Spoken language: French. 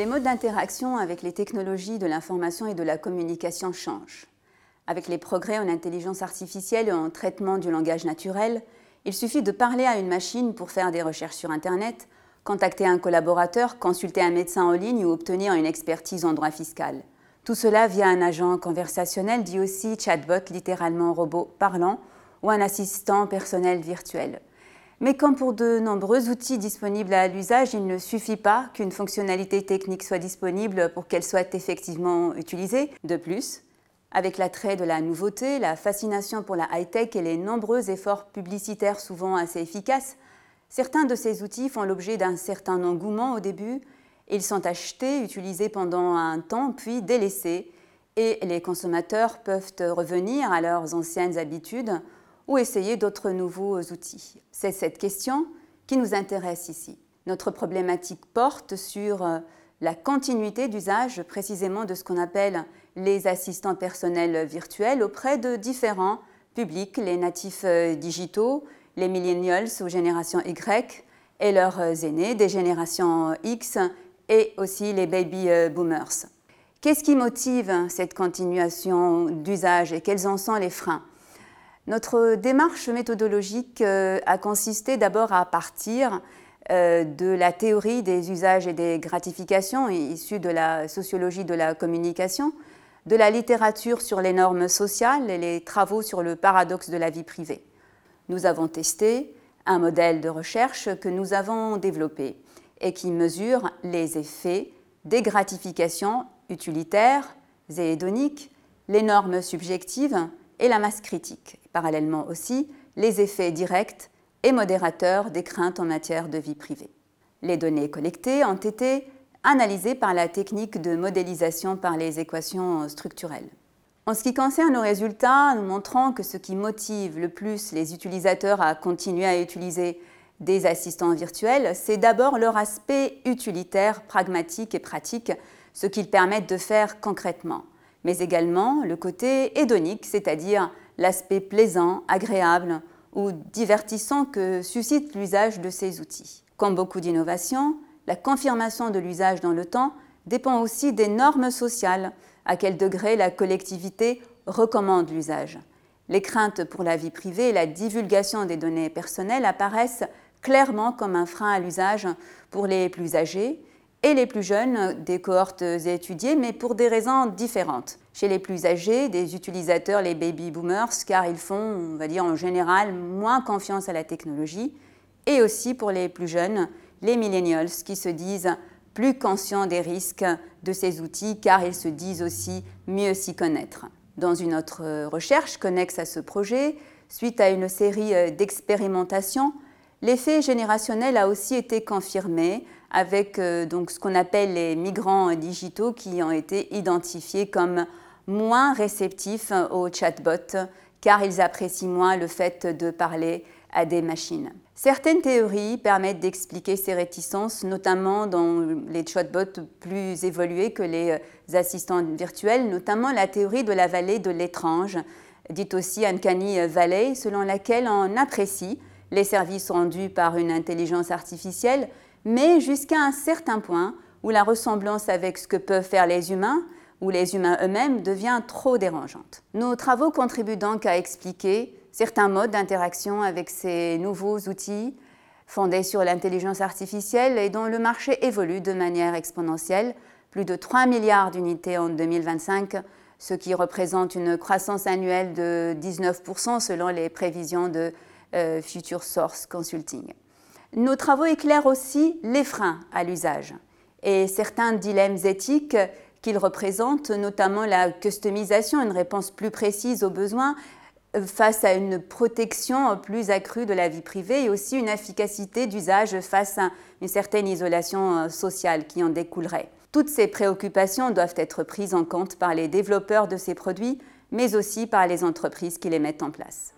Les modes d'interaction avec les technologies de l'information et de la communication changent. Avec les progrès en intelligence artificielle et en traitement du langage naturel, il suffit de parler à une machine pour faire des recherches sur Internet, contacter un collaborateur, consulter un médecin en ligne ou obtenir une expertise en droit fiscal. Tout cela via un agent conversationnel dit aussi chatbot, littéralement robot parlant, ou un assistant personnel virtuel. Mais comme pour de nombreux outils disponibles à l'usage, il ne suffit pas qu'une fonctionnalité technique soit disponible pour qu'elle soit effectivement utilisée. De plus, avec l'attrait de la nouveauté, la fascination pour la high-tech et les nombreux efforts publicitaires souvent assez efficaces, certains de ces outils font l'objet d'un certain engouement au début. Ils sont achetés, utilisés pendant un temps, puis délaissés, et les consommateurs peuvent revenir à leurs anciennes habitudes ou essayer d'autres nouveaux outils C'est cette question qui nous intéresse ici. Notre problématique porte sur euh, la continuité d'usage précisément de ce qu'on appelle les assistants personnels virtuels auprès de différents publics, les natifs euh, digitaux, les millennials ou génération Y et leurs euh, aînés des générations X et aussi les baby boomers. Qu'est-ce qui motive cette continuation d'usage et quels en sont les freins? Notre démarche méthodologique euh, a consisté d'abord à partir euh, de la théorie des usages et des gratifications issue de la sociologie de la communication, de la littérature sur les normes sociales et les travaux sur le paradoxe de la vie privée. Nous avons testé un modèle de recherche que nous avons développé et qui mesure les effets des gratifications utilitaires et hédoniques, les normes subjectives et la masse critique. Parallèlement aussi, les effets directs et modérateurs des craintes en matière de vie privée. Les données collectées ont été analysées par la technique de modélisation par les équations structurelles. En ce qui concerne nos résultats, nous montrons que ce qui motive le plus les utilisateurs à continuer à utiliser des assistants virtuels, c'est d'abord leur aspect utilitaire, pragmatique et pratique, ce qu'ils permettent de faire concrètement mais également le côté hédonique, c'est-à-dire l'aspect plaisant, agréable ou divertissant que suscite l'usage de ces outils. Comme beaucoup d'innovations, la confirmation de l'usage dans le temps dépend aussi des normes sociales, à quel degré la collectivité recommande l'usage. Les craintes pour la vie privée et la divulgation des données personnelles apparaissent clairement comme un frein à l'usage pour les plus âgés et les plus jeunes des cohortes étudiées, mais pour des raisons différentes. Chez les plus âgés, des utilisateurs, les baby boomers, car ils font, on va dire en général, moins confiance à la technologie, et aussi pour les plus jeunes, les millennials, qui se disent plus conscients des risques de ces outils, car ils se disent aussi mieux s'y connaître. Dans une autre recherche connexe à ce projet, suite à une série d'expérimentations, l'effet générationnel a aussi été confirmé avec euh, donc ce qu'on appelle les migrants digitaux qui ont été identifiés comme moins réceptifs aux chatbots car ils apprécient moins le fait de parler à des machines. Certaines théories permettent d'expliquer ces réticences, notamment dans les chatbots plus évolués que les assistants virtuels, notamment la théorie de la vallée de l'étrange, dite aussi Uncanny Valley, selon laquelle on apprécie les services rendus par une intelligence artificielle mais jusqu'à un certain point où la ressemblance avec ce que peuvent faire les humains ou les humains eux-mêmes devient trop dérangeante. Nos travaux contribuent donc à expliquer certains modes d'interaction avec ces nouveaux outils fondés sur l'intelligence artificielle et dont le marché évolue de manière exponentielle, plus de 3 milliards d'unités en 2025, ce qui représente une croissance annuelle de 19% selon les prévisions de Future Source Consulting. Nos travaux éclairent aussi les freins à l'usage et certains dilemmes éthiques qu'ils représentent, notamment la customisation, une réponse plus précise aux besoins euh, face à une protection plus accrue de la vie privée et aussi une efficacité d'usage face à une certaine isolation euh, sociale qui en découlerait. Toutes ces préoccupations doivent être prises en compte par les développeurs de ces produits, mais aussi par les entreprises qui les mettent en place.